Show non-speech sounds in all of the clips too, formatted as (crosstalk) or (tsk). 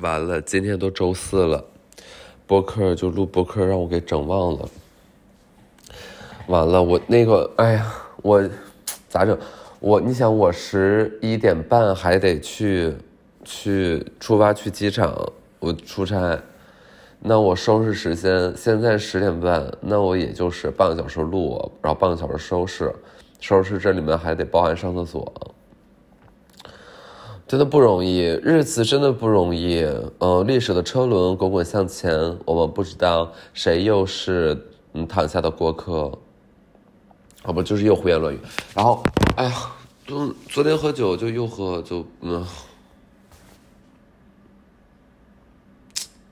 完了，今天都周四了，播客就录播客，让我给整忘了。完了，我那个，哎呀，我咋整？我你想，我十一点半还得去去出发去机场，我出差。那我收拾时间现在十点半，那我也就是半个小时录，然后半个小时收拾，收拾这里面还得包含上厕所。真的不容易，日子真的不容易。嗯，历史的车轮滚滚向前，我们不知道谁又是嗯躺下的过客。好不就是又胡言乱语。然后，哎呀，昨昨天喝酒就又喝，就嗯，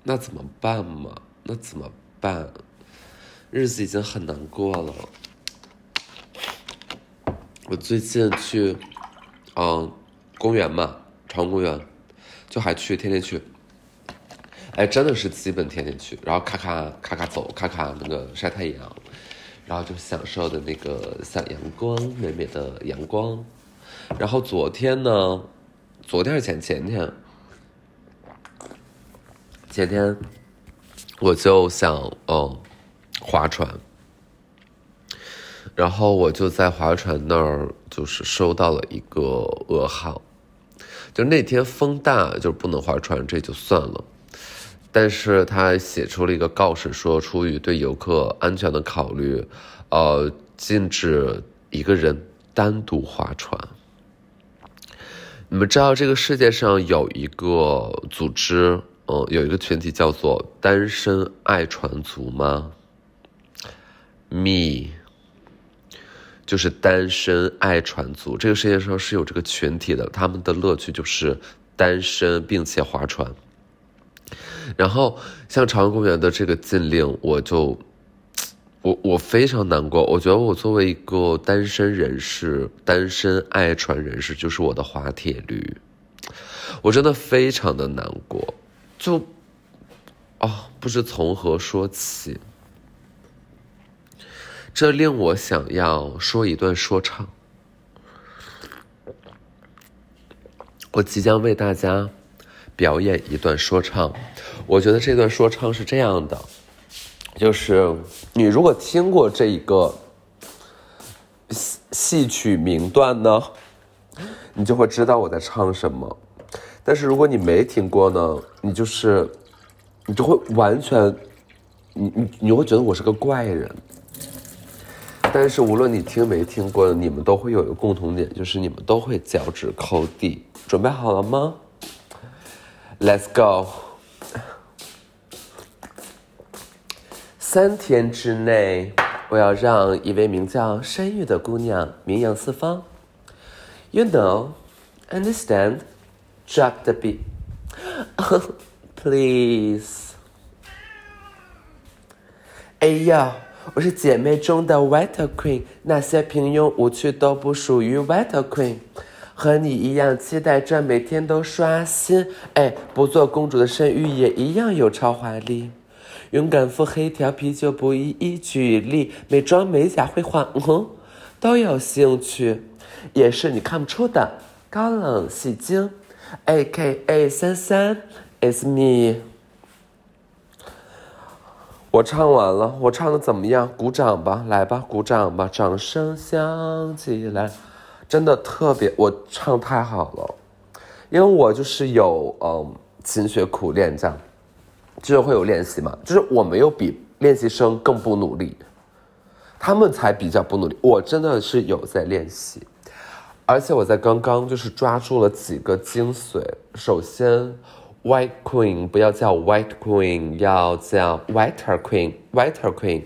那怎么办嘛？那怎么办？日子已经很难过了。我最近去，嗯，公园嘛。长公园，就还去，天天去。哎，真的是基本天天去，然后咔咔咔咔走，咔咔那个晒太阳，然后就享受的那个小阳光，美美的阳光。然后昨天呢，昨天是前前天，前天我就想嗯划船，然后我就在划船那儿就是收到了一个噩耗。就那天风大，就不能划船，这就算了。但是他写出了一个告示，说出于对游客安全的考虑，呃，禁止一个人单独划船。你们知道这个世界上有一个组织，嗯，有一个群体叫做单身爱船族吗？Me。就是单身爱船族，这个世界上是有这个群体的，他们的乐趣就是单身并且划船。然后像朝阳公园的这个禁令，我就我我非常难过。我觉得我作为一个单身人士，单身爱船人士，就是我的滑铁驴，我真的非常的难过，就啊，不知从何说起。这令我想要说一段说唱。我即将为大家表演一段说唱。我觉得这段说唱是这样的，就是你如果听过这一个戏戏曲名段呢，你就会知道我在唱什么。但是如果你没听过呢，你就是你就会完全，你你你会觉得我是个怪人。但是无论你听没听过，你们都会有一个共同点，就是你们都会脚趾抠地。准备好了吗？Let's go！三天之内，我要让一位名叫山玉的姑娘名扬四方。You know, understand? Drop the beat, (laughs) please. 哎呀！我是姐妹中的 White Queen，那些平庸无趣都不属于 White Queen。和你一样期待着每天都刷新，哎，不做公主的声誉也一样有超华丽。勇敢腹黑调皮就不一一举例，美妆美甲绘画，嗯哼，都有兴趣，也是你看不出的高冷戏精。A K A 三三，is me。我唱完了，我唱的怎么样？鼓掌吧，来吧，鼓掌吧，掌声响起来，真的特别，我唱太好了，因为我就是有嗯勤学苦练这样，就是会有练习嘛，就是我没有比练习生更不努力，他们才比较不努力，我真的是有在练习，而且我在刚刚就是抓住了几个精髓，首先。White Queen 不要叫 White Queen，要叫 Whiter Queen，Whiter Queen。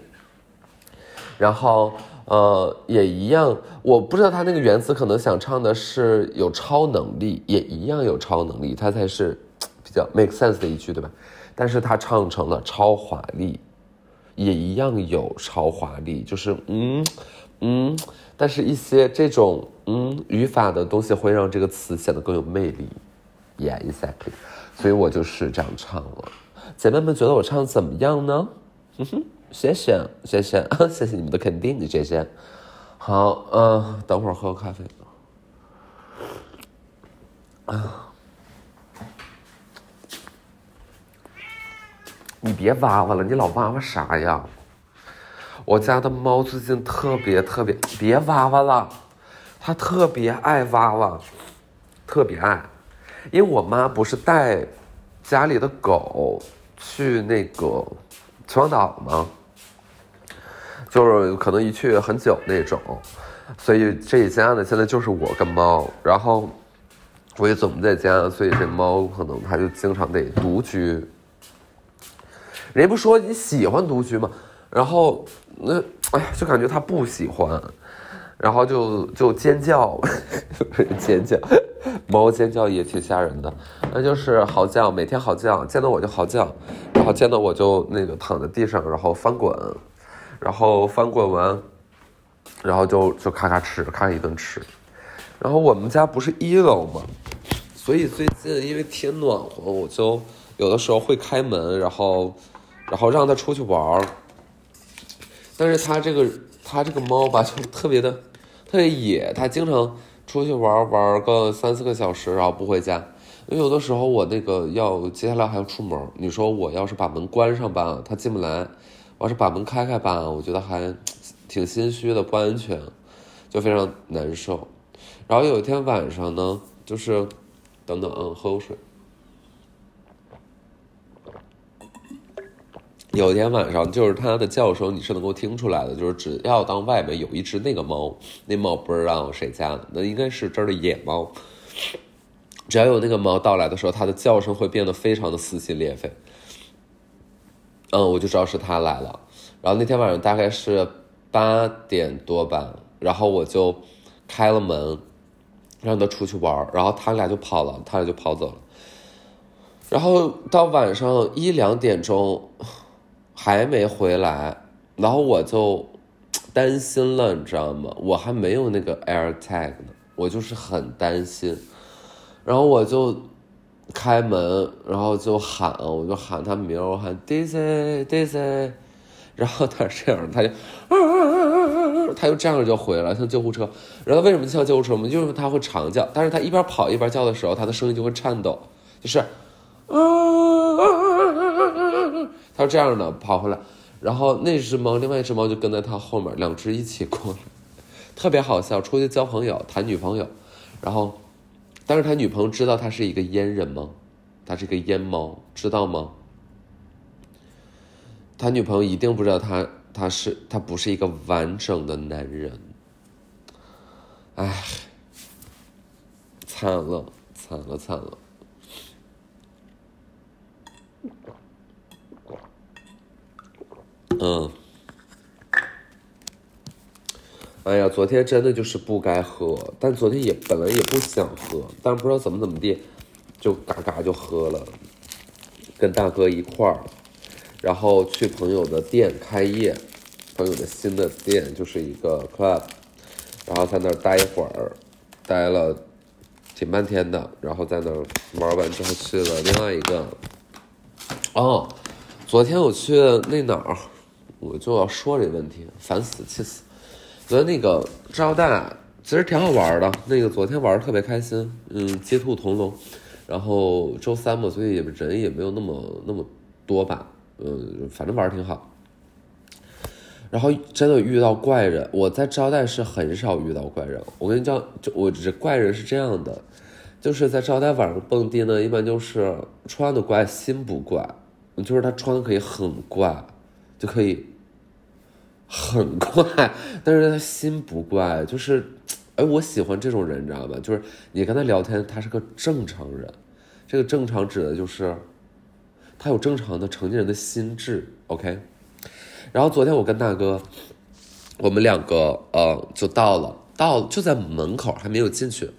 然后呃也一样，我不知道他那个原词可能想唱的是有超能力，也一样有超能力，他才是比较 make sense 的一句，对吧？但是他唱成了超华丽，也一样有超华丽，就是嗯嗯，但是一些这种嗯语法的东西会让这个词显得更有魅力。Yeah，exactly。所以我就是这样唱了，姐妹们觉得我唱的怎么样呢？哼哼，谢谢谢谢 (laughs) 谢谢你们的肯定，谢谢。好，嗯，等会儿喝个咖啡。啊，你别哇哇了，你老哇哇啥呀？我家的猫最近特别特别，别哇哇了，它特别爱哇哇，特别爱。因为我妈不是带家里的狗去那个秦皇岛吗？就是可能一去很久那种，所以这一家呢，现在就是我跟猫，然后我也总不在家，所以这猫可能它就经常得独居。人家不说你喜欢独居吗？然后那哎呀，就感觉它不喜欢，然后就就尖叫，(laughs) 尖叫，(laughs) 猫尖叫也挺吓人的，那就是嚎叫，每天嚎叫，见到我就嚎叫，然后见到我就那个躺在地上，然后翻滚。然后翻滚完，然后就就咔咔吃，咔一顿吃。然后我们家不是一楼嘛，所以最近因为天暖和，我就有的时候会开门，然后然后让它出去玩儿。但是它这个它这个猫吧，就特别的特别野，它经常出去玩玩个三四个小时，然后不回家。因为有的时候我那个要接下来还要出门，你说我要是把门关上吧，他进不来。我要是把门开开吧，我觉得还挺心虚的，不安全，就非常难受。然后有一天晚上呢，就是等等，嗯，喝口水。有一天晚上，就是它的叫声，你是能够听出来的。就是只要当外面有一只那个猫，那猫不知道谁家的，那应该是这儿的野猫。只要有那个猫到来的时候，它的叫声会变得非常的撕心裂肺。嗯，我就知道是它来了。然后那天晚上大概是八点多吧，然后我就开了门，让它出去玩然后它俩就跑了，它俩就跑走了。然后到晚上一两点钟还没回来，然后我就担心了，你知道吗？我还没有那个 Air Tag 呢，我就是很担心。然后我就。开门，然后就喊，我就喊他名，我喊 Daisy Daisy，然后他这样，他就，他就这样就回来，像救护车。然后为什么像救护车吗？就是他会长叫，但是他一边跑一边叫的时候，他的声音就会颤抖，就是，他是这样的跑回来。然后那只猫，另外一只猫就跟在他后面，两只一起过来，特别好笑。出去交朋友，谈女朋友，然后。但是他女朋友知道他是一个阉人吗？他是一个阉猫，知道吗？他女朋友一定不知道他他是他不是一个完整的男人。唉，惨了，惨了，惨了。嗯。哎呀，昨天真的就是不该喝，但昨天也本来也不想喝，但不知道怎么怎么地，就嘎嘎就喝了，跟大哥一块儿，然后去朋友的店开业，朋友的新的店就是一个 club，然后在那儿待一会儿，待了挺半天的，然后在那儿玩完之后去了另外一个，哦，昨天我去那哪儿，我就要说这个问题，烦死，气死。昨天那个招待其实挺好玩的，那个昨天玩的特别开心，嗯，接兔同笼，然后周三嘛，所以也人也没有那么那么多吧，嗯，反正玩挺好。然后真的遇到怪人，我在招待室很少遇到怪人。我跟你讲，就我这怪人是这样的，就是在招待晚上蹦迪呢，一般就是穿的怪，心不怪，就是他穿的可以很怪，就可以。很怪，但是他心不怪，就是，(tsk) 哎，我喜欢这种人，你知道吗？就是你跟他聊天，他是个正常人，这个正常指的就是，他有正常的成年人的心智，OK。然后昨天我跟大哥，我们两个呃就到了，到就在门口还没有进去，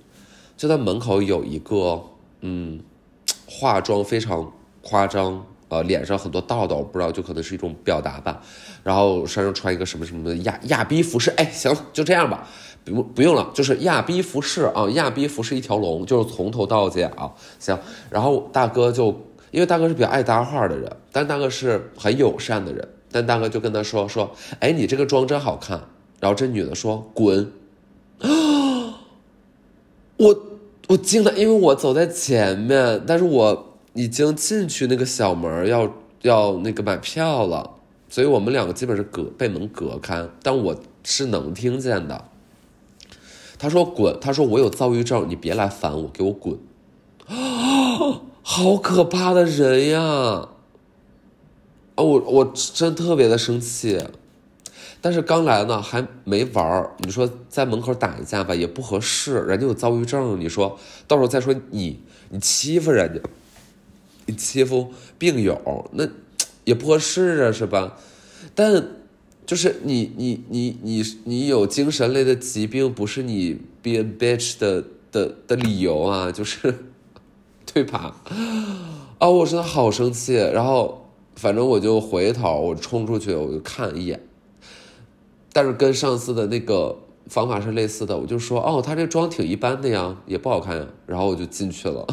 就在门口有一个嗯，化妆非常夸张。呃，脸上很多痘痘，不知道就可能是一种表达吧。然后身上穿一个什么什么的亚亚逼服饰，哎，行，就这样吧，不不用了，就是亚逼服饰啊，亚逼服饰一条龙，就是从头到脚。行，然后大哥就因为大哥是比较爱搭话的人，但大哥是很友善的人，但大哥就跟他说说，哎，你这个妆真好看。然后这女的说滚，啊 (gasps) 我我惊了，因为我走在前面，但是我。已经进去那个小门要要那个买票了，所以我们两个基本是隔被门隔开，但我是能听见的。他说滚，他说我有躁郁症，你别来烦我，给我滚。啊，(gasps) 好可怕的人呀！啊，我我真特别的生气。但是刚来呢，还没玩儿。你说在门口打一架吧，也不合适。人家有躁郁症，你说到时候再说你，你欺负人家，你欺负病友，那也不合适啊，是吧？但就是你你你你你有精神类的疾病，不是你 be a bitch 的的的理由啊，就是对吧？啊，我真的好生气。然后反正我就回头，我冲出去，我就看一眼。但是跟上次的那个方法是类似的，我就说哦，他这妆挺一般的呀，也不好看呀。然后我就进去了，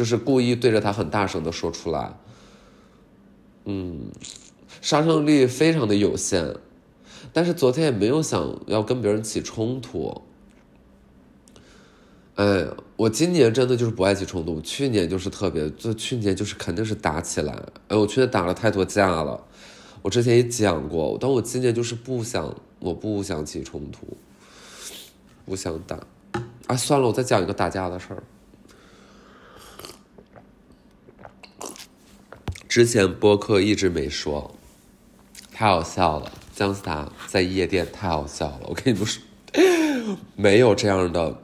就是故意对着他很大声的说出来。嗯，杀伤力非常的有限，但是昨天也没有想要跟别人起冲突。哎，我今年真的就是不爱起冲突，去年就是特别，就去年就是肯定是打起来。哎，我去年打了太多架了。我之前也讲过，但我今年就是不想，我不想起冲突，不想打，哎，算了，我再讲一个打架的事儿。之前播客一直没说，太好笑了，姜思达在夜店太好笑了，我跟你们说，(laughs) 没有这样的，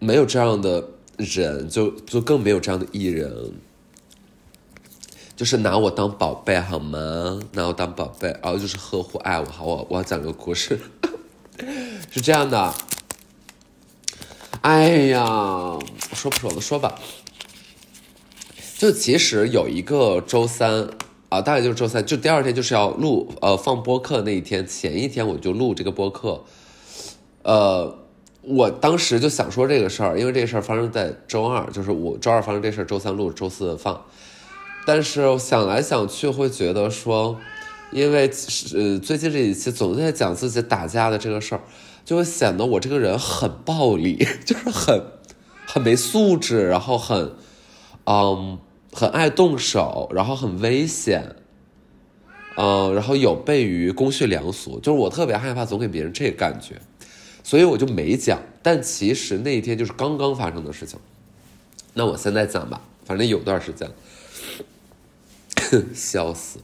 没有这样的人，就就更没有这样的艺人。就是拿我当宝贝好吗？拿我当宝贝，然后就是呵护爱我。好，我我要讲个故事，(laughs) 是这样的。哎呀，说不说了？说吧。就其实有一个周三啊，大概就是周三，就第二天就是要录呃放播客那一天，前一天我就录这个播客。呃，我当时就想说这个事儿，因为这个事儿发生在周二，就是我周二发生这事儿，周三录，周四放。但是想来想去，会觉得说，因为呃最近这几期总在讲自己打架的这个事儿，就会显得我这个人很暴力，(laughs) 就是很很没素质，然后很嗯很爱动手，然后很危险，嗯，然后有悖于公序良俗，就是我特别害怕总给别人这个感觉，所以我就没讲。但其实那一天就是刚刚发生的事情，那我现在讲吧，反正有段时间。笑死！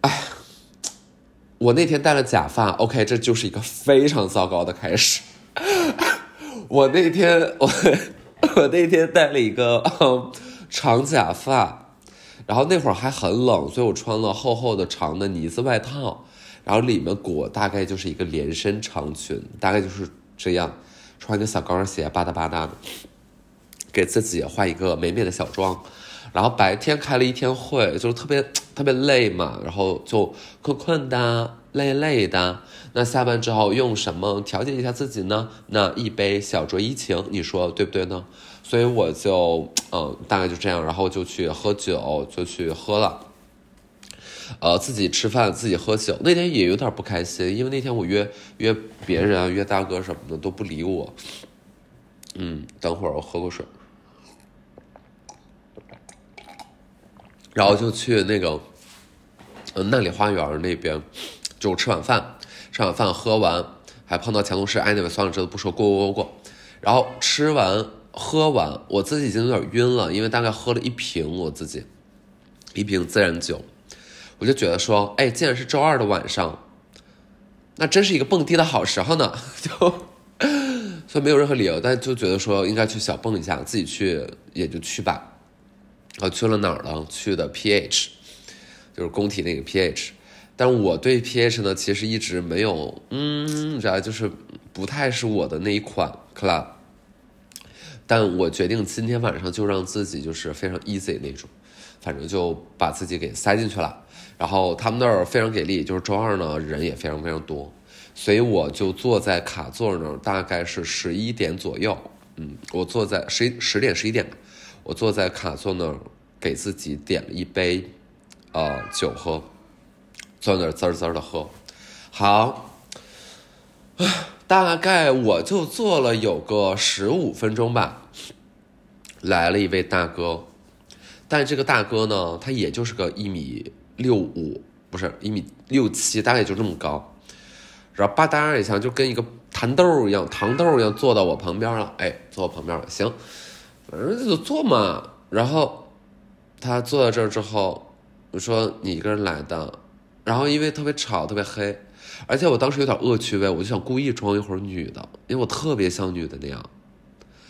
哎，我那天戴了假发，OK，这就是一个非常糟糕的开始。(laughs) 我那天我 (laughs) (laughs) 我那天戴了一个长假发，然后那会儿还很冷，所以我穿了厚厚的长的呢子外套，然后里面裹大概就是一个连身长裙，大概就是这样，穿个小高跟鞋，吧嗒吧嗒的，给自己画一个美美的小妆。然后白天开了一天会，就是特别特别累嘛，然后就困困的、累累的。那下班之后用什么调节一下自己呢？那一杯小酌怡情，你说对不对呢？所以我就嗯，大概就这样，然后就去喝酒，就去喝了。呃，自己吃饭，自己喝酒。那天也有点不开心，因为那天我约约别人啊，约大哥什么的都不理我。嗯，等会儿我喝口水。然后就去那个，嗯，那里花园那边，就吃晚饭，吃晚饭喝完，还碰到前同事，哎，那算了，这都不说，过过过过。然后吃完喝完，我自己已经有点晕了，因为大概喝了一瓶我自己，一瓶自然酒，我就觉得说，哎，既然是周二的晚上，那真是一个蹦迪的好时候呢，(laughs) 就，所以没有任何理由，但就觉得说应该去小蹦一下，自己去也就去吧。然后去了哪儿了？去的 pH，就是工体那个 pH，但我对 pH 呢，其实一直没有，嗯，知道就是不太是我的那一款 club。但我决定今天晚上就让自己就是非常 easy 那种，反正就把自己给塞进去了。然后他们那儿非常给力，就是周二呢人也非常非常多，所以我就坐在卡座那儿，大概是十一点左右，嗯，我坐在十十点十一点。我坐在卡座那儿，给自己点了一杯，呃，酒喝，坐那儿滋滋的喝。好，大概我就坐了有个十五分钟吧。来了一位大哥，但这个大哥呢，他也就是个一米六五，不是一米六七，大概就这么高。然后吧嗒一下，就跟一个糖豆一样，糖豆一样坐到我旁边了。哎，坐我旁边了，行，反正就坐嘛。然后他坐在这儿之后，我说你一个人来的，然后因为特别吵，特别黑，而且我当时有点恶趣味，我就想故意装一会儿女的，因为我特别像女的那样，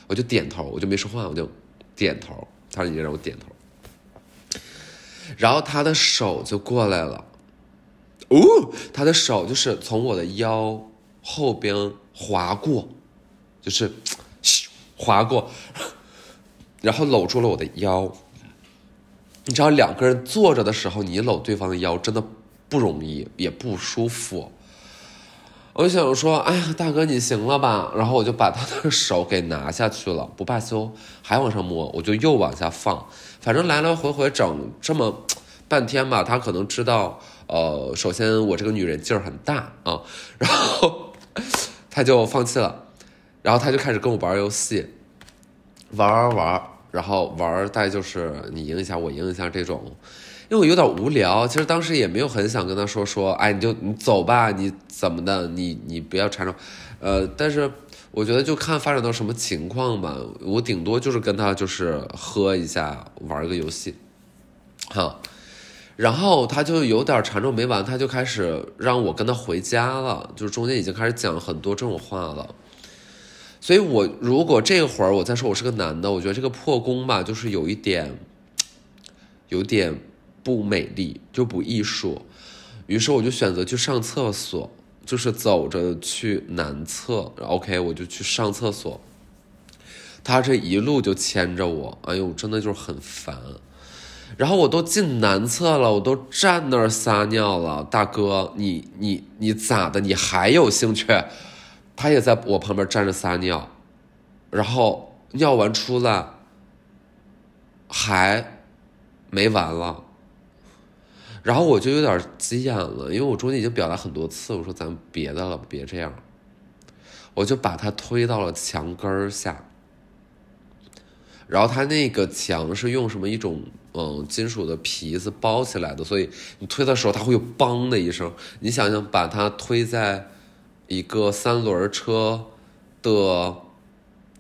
我就点头，我就没说话，我就点头。他说你让我点头，然后他的手就过来了。哦，他的手就是从我的腰后边划过，就是咻划过，(laughs) 然后搂住了我的腰。你知道，两个人坐着的时候，你搂对方的腰真的不容易，也不舒服。我就想说，哎呀，大哥你行了吧？然后我就把他的手给拿下去了，不罢休，还往上摸，我就又往下放，反正来来回回整这么半天吧，他可能知道。呃，首先我这个女人劲儿很大啊，(laughs) 然后他就放弃了，然后他就开始跟我玩游戏，玩玩玩，然后玩大概就是你赢一下我赢一下这种，因为我有点无聊，其实当时也没有很想跟他说说，哎，你就你走吧，你怎么的，你你不要缠着，呃，但是我觉得就看发展到什么情况吧，我顶多就是跟他就是喝一下，玩个游戏，好。然后他就有点缠着没完，他就开始让我跟他回家了，就是中间已经开始讲很多这种话了。所以，我如果这会儿我再说我是个男的，我觉得这个破功吧，就是有一点，有点不美丽，就不艺术。于是我就选择去上厕所，就是走着去男厕。OK，我就去上厕所。他这一路就牵着我，哎呦，真的就是很烦。然后我都进男厕了，我都站那儿撒尿了，大哥，你你你咋的？你还有兴趣？他也在我旁边站着撒尿，然后尿完出来还没完了，然后我就有点急眼了，因为我中间已经表达很多次，我说咱别的了，别这样，我就把他推到了墙根下。然后它那个墙是用什么一种嗯金属的皮子包起来的，所以你推的时候它会有“梆”的一声。你想想，把它推在一个三轮车的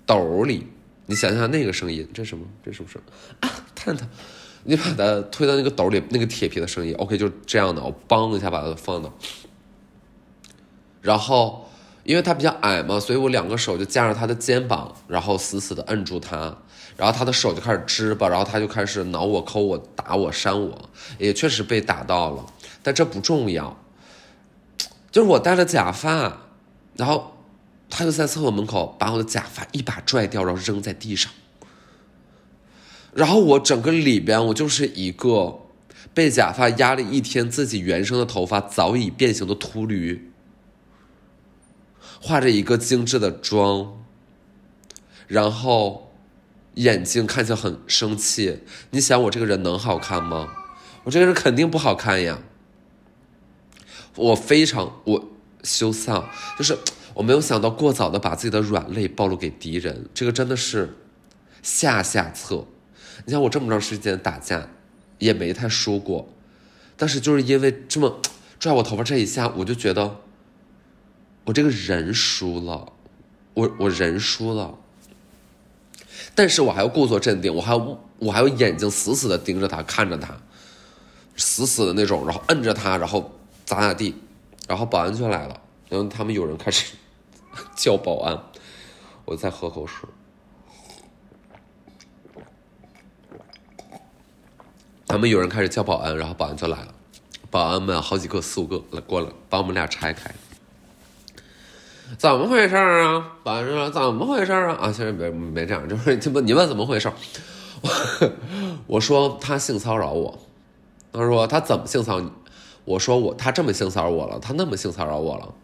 斗里，你想想那个声音，这什么？这是不是啊？探探，你把它推到那个斗里，那个铁皮的声音，OK，就这样的，我梆一下把它放到，然后因为它比较矮嘛，所以我两个手就架着他的肩膀，然后死死的摁住他。然后他的手就开始支吧，然后他就开始挠我、抠我、打我、扇我，也确实被打到了，但这不重要。就是我戴了假发，然后他就在厕所门口把我的假发一把拽掉，然后扔在地上。然后我整个里边，我就是一个被假发压了一天，自己原生的头发早已变形的秃驴，化着一个精致的妆，然后。眼睛看起来很生气，你想我这个人能好看吗？我这个人肯定不好看呀。我非常我羞臊，就是我没有想到过早的把自己的软肋暴露给敌人，这个真的是下下策。你像我这么长时间打架，也没太输过，但是就是因为这么拽我头发这一下，我就觉得我这个人输了，我我人输了。但是我还要故作镇定，我还要我还要眼睛死死的盯着他，看着他，死死的那种，然后摁着他，然后咋咋地，然后保安就来了，然后他们有人开始 (laughs) 叫保安，我再喝口水，他们有人开始叫保安，然后保安就来了，保安们好几个四五个来过来把我们俩拆开。怎么回事啊？保安说怎么回事啊？啊，现在没没这样，就是你问怎么回事？我 (laughs) 我说他性骚扰我，他说他怎么性骚扰你？我说我他这么性骚扰我了，他那么性骚扰我了。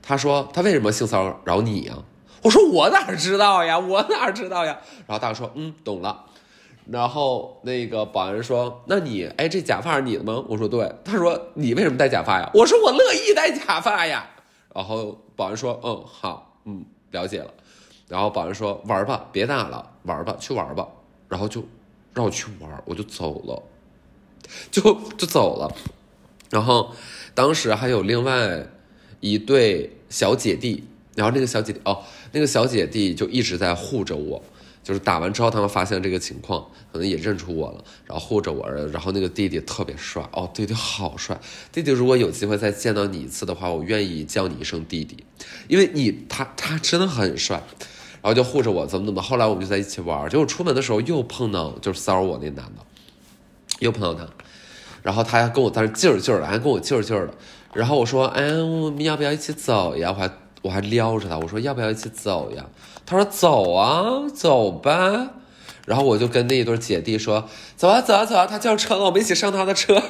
他说他为什么性骚扰你呀？我说我哪知道呀？我哪知道呀？然后大哥说嗯懂了。然后那个保安说那你哎这假发是你的吗？我说对。他说你为什么戴假发呀？我说我乐意戴假发呀。然后保安说：“嗯，好，嗯，了解了。”然后保安说：“玩吧，别打了，玩吧，去玩吧。”然后就让我去玩，我就走了，就就走了。然后当时还有另外一对小姐弟，然后那个小姐哦，那个小姐弟就一直在护着我。就是打完之后，他们发现这个情况，可能也认出我了，然后护着我。然后那个弟弟特别帅哦，弟弟好帅。弟弟，如果有机会再见到你一次的话，我愿意叫你一声弟弟，因为你他他真的很帅。然后就护着我，怎么怎么。后来我们就在一起玩，结果出门的时候又碰到就是骚扰我那男的，又碰到他，然后他还跟我在那劲儿劲儿的，还跟我劲儿劲儿的。然后我说，哎，我们要不要一起走呀？我还我还撩着他，我说要不要一起走呀？他说走啊，走吧。然后我就跟那一对姐弟说，走啊，走啊，走啊。他叫车了，我们一起上他的车。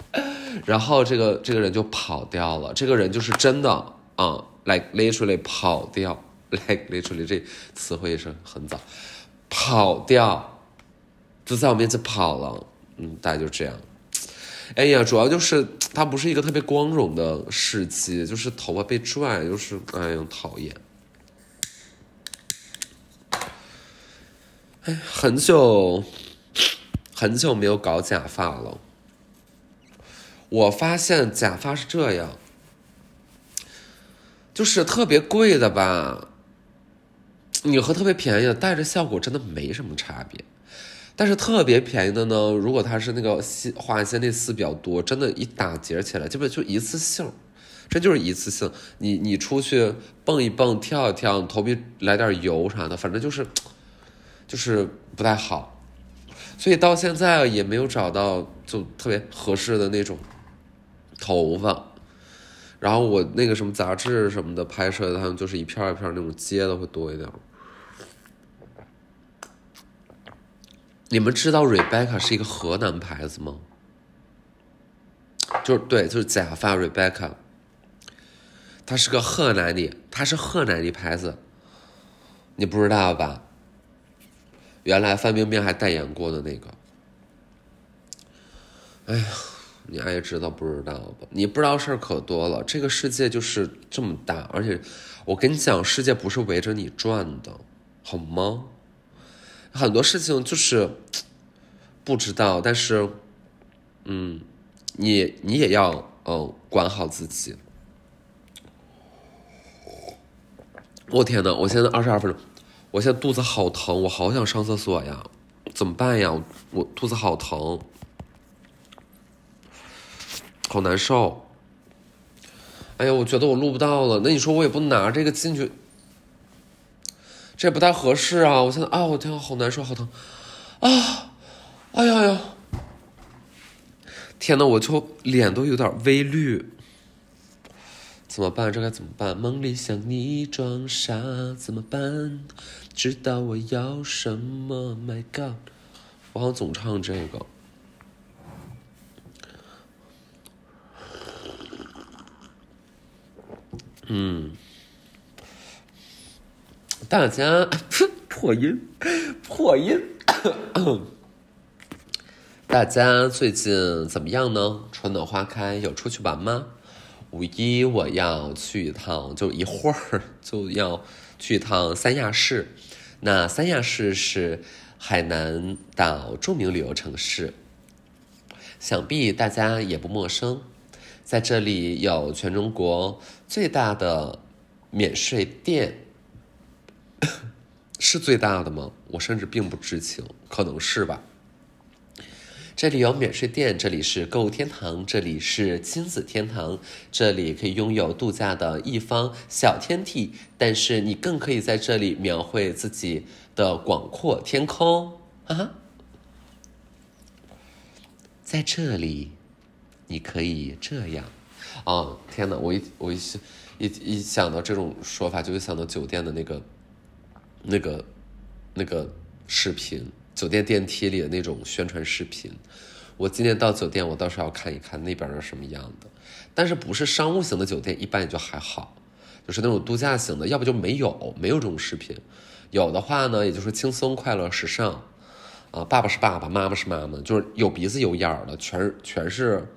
(laughs) 然后这个这个人就跑掉了。这个人就是真的啊，like literally 跑掉，(laughs) like literally 这词汇是很早，跑掉，就在我面前跑了。嗯，大概就这样。哎呀，主要就是它不是一个特别光荣的事迹，就是头发被拽，就是哎呀讨厌。哎，很久很久没有搞假发了。我发现假发是这样，就是特别贵的吧，你和特别便宜的戴着效果真的没什么差别。但是特别便宜的呢，如果它是那个细化纤那丝比较多，真的，一打结起来，基本就一次性，这就是一次性。你你出去蹦一蹦、跳一跳，头皮来点油啥的，反正就是，就是不太好。所以到现在也没有找到就特别合适的那种头发。然后我那个什么杂志什么的拍摄，他们就是一片一片那种接的会多一点。你们知道 Rebecca 是一个河南牌子吗？就是对，就是假发 Rebecca，它是个河南的，它是河南的牌子，你不知道吧？原来范冰冰还代言过的那个。哎呀，你爱知道不知道吧？你不知道事儿可多了。这个世界就是这么大，而且我跟你讲，世界不是围着你转的，好吗？很多事情就是 (tsk) 不知道，但是，嗯，你你也要嗯管好自己。我天呐，我现在二十二分钟，我现在肚子好疼，我好想上厕所呀，怎么办呀？我肚子好疼，好难受。哎呀，我觉得我录不到了，那你说我也不拿这个进去。这不太合适啊！我现在啊，我天，好难受，好疼，啊，哎呀呀，天呐，我就脸都有点微绿，怎么办？这该怎么办？梦里想你装傻怎么办？知道我要什么？My God，我好像总唱这个，嗯。大家破音，破音。(coughs) 大家最近怎么样呢？春暖花开，有出去玩吗？五一我要去一趟，就一会儿就要去一趟三亚市。那三亚市是海南岛著名旅游城市，想必大家也不陌生。在这里有全中国最大的免税店。(coughs) 是最大的吗？我甚至并不知情，可能是吧。这里有免税店，这里是购物天堂，这里是亲子天堂，这里可以拥有度假的一方小天地，但是你更可以在这里描绘自己的广阔天空啊！在这里，你可以这样。哦，天哪！我一我一一一想到这种说法，就会想到酒店的那个。那个，那个视频，酒店电梯里的那种宣传视频，我今天到酒店，我倒是要看一看那边是什么样的。但是不是商务型的酒店，一般也就还好，就是那种度假型的，要不就没有，没有这种视频。有的话呢，也就是轻松、快乐、时尚，啊，爸爸是爸爸，妈妈是妈妈，就是有鼻子有眼儿的，全全是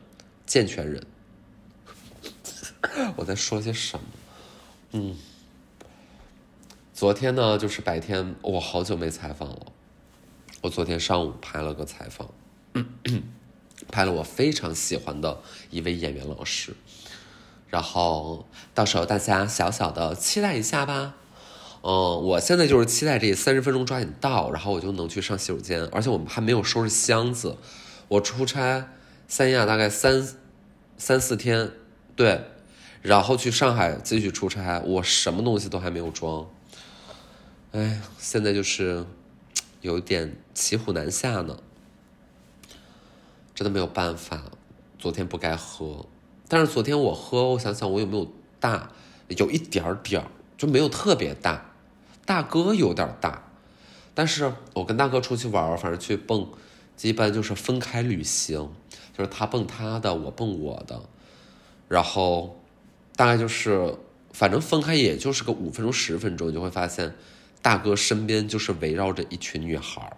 健全人。(laughs) 我在说些什么？嗯。昨天呢，就是白天，我好久没采访了。我昨天上午拍了个采访，(clears throat) 拍了我非常喜欢的一位演员老师，然后到时候大家小小的期待一下吧。嗯，我现在就是期待这三十分钟抓紧到，然后我就能去上洗手间，而且我们还没有收拾箱子。我出差三亚大概三三四天，对，然后去上海继续出差，我什么东西都还没有装。哎，现在就是 (tsk) 有点骑虎难下呢，真的没有办法。昨天不该喝，但是昨天我喝，我想想我有没有大，有一点点，就没有特别大。大哥有点大，但是我跟大哥出去玩，反正去蹦，基本就是分开旅行，就是他蹦他的，我蹦我的，然后大概就是，反正分开也就是个五分钟十分钟，就会发现，大哥身边就是围绕着一群女孩儿。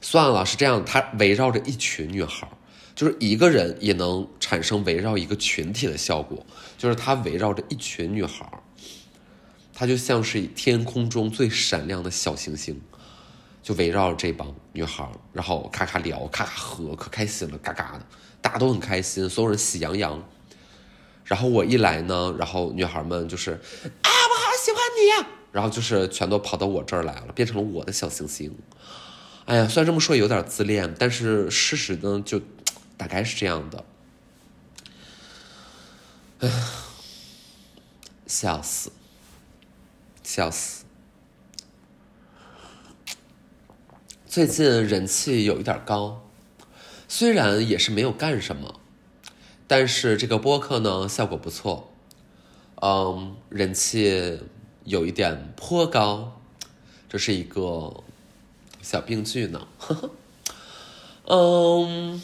算了，是这样，他围绕着一群女孩儿，就是一个人也能产生围绕一个群体的效果，就是他围绕着一群女孩儿。他就像是天空中最闪亮的小行星，就围绕着这帮女孩然后咔咔聊，咔咔喝，可开心了，嘎嘎的，大家都很开心，所有人喜洋洋。然后我一来呢，然后女孩们就是，你呀，然后就是全都跑到我这儿来了，变成了我的小行星。哎呀，虽然这么说有点自恋，但是事实呢，就大概是这样的。哎，笑死。笑死！最近人气有一点高，虽然也是没有干什么，但是这个播客呢效果不错，嗯，人气有一点颇高，这是一个小病句呢。(laughs) 嗯，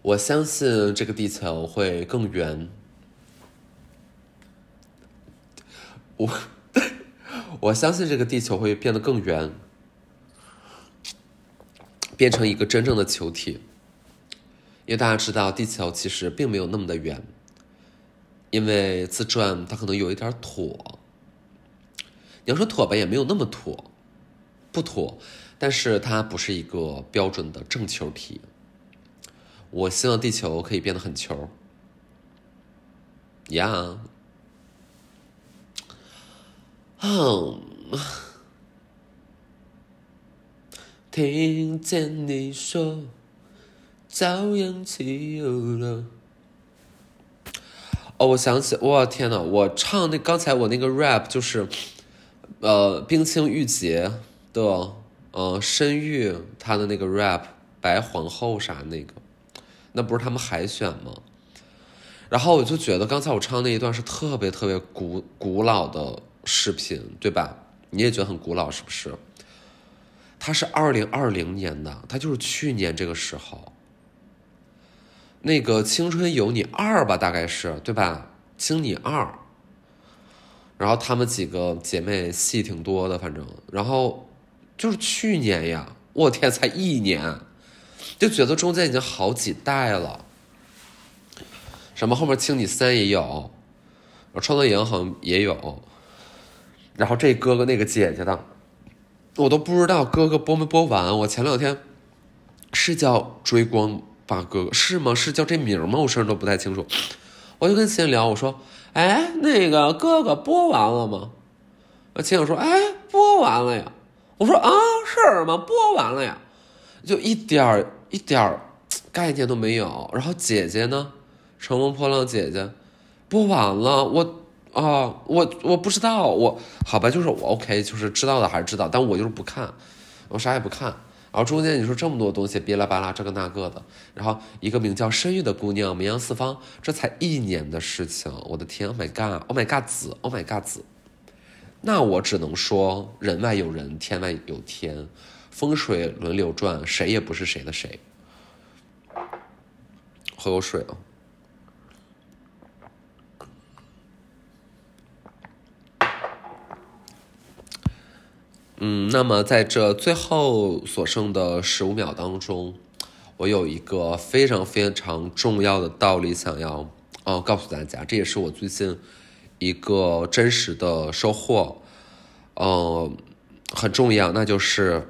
我相信这个地球会更圆。我我相信这个地球会变得更圆，变成一个真正的球体。因为大家知道，地球其实并没有那么的圆，因为自转它可能有一点椭。你要说椭吧，也没有那么椭，不椭，但是它不是一个标准的正球体。我希望地球可以变得很球，呀。嗯，听见你说朝阳起有了。哦，我想起，哇天呐，我唱那刚才我那个 rap 就是，呃，冰清玉洁的，呃，申玉他的那个 rap 白皇后啥那个，那不是他们海选吗？然后我就觉得刚才我唱那一段是特别特别古古老的。视频对吧？你也觉得很古老是不是？它是二零二零年的，它就是去年这个时候。那个《青春有你二》吧，大概是对吧？《青你二》，然后他们几个姐妹戏挺多的，反正，然后就是去年呀，我天，才一年，就觉得中间已经好几代了。什么后面《青你三》也有，《创造营》好像也有。然后这哥哥那个姐姐的，我都不知道哥哥播没播完。我前两天是叫追光吧哥哥是吗？是叫这名吗？我甚至都不太清楚。(sniffs) 我就跟秦聊，我说：“哎，那个哥哥播完了吗？”啊秦颖说：“哎，播完了呀。”我说：“啊，是吗？播完了呀？”就一点儿一点儿概念都没有。然后姐姐呢？乘风破浪姐姐播完了，我。啊，我我不知道，我好吧，就是我 OK，就是知道的还是知道，但我就是不看，我啥也不看。然后中间你说这么多东西，哔啦吧啦这个那个的，然后一个名叫申玉的姑娘名扬四方，这才一年的事情，我的天，Oh my god，Oh my god 子，Oh my god 子，那我只能说人外有人，天外有天，风水轮流转，谁也不是谁的谁。喝口水啊。嗯，那么在这最后所剩的十五秒当中，我有一个非常非常重要的道理想要哦告诉大家，这也是我最近一个真实的收获。嗯，很重要，那就是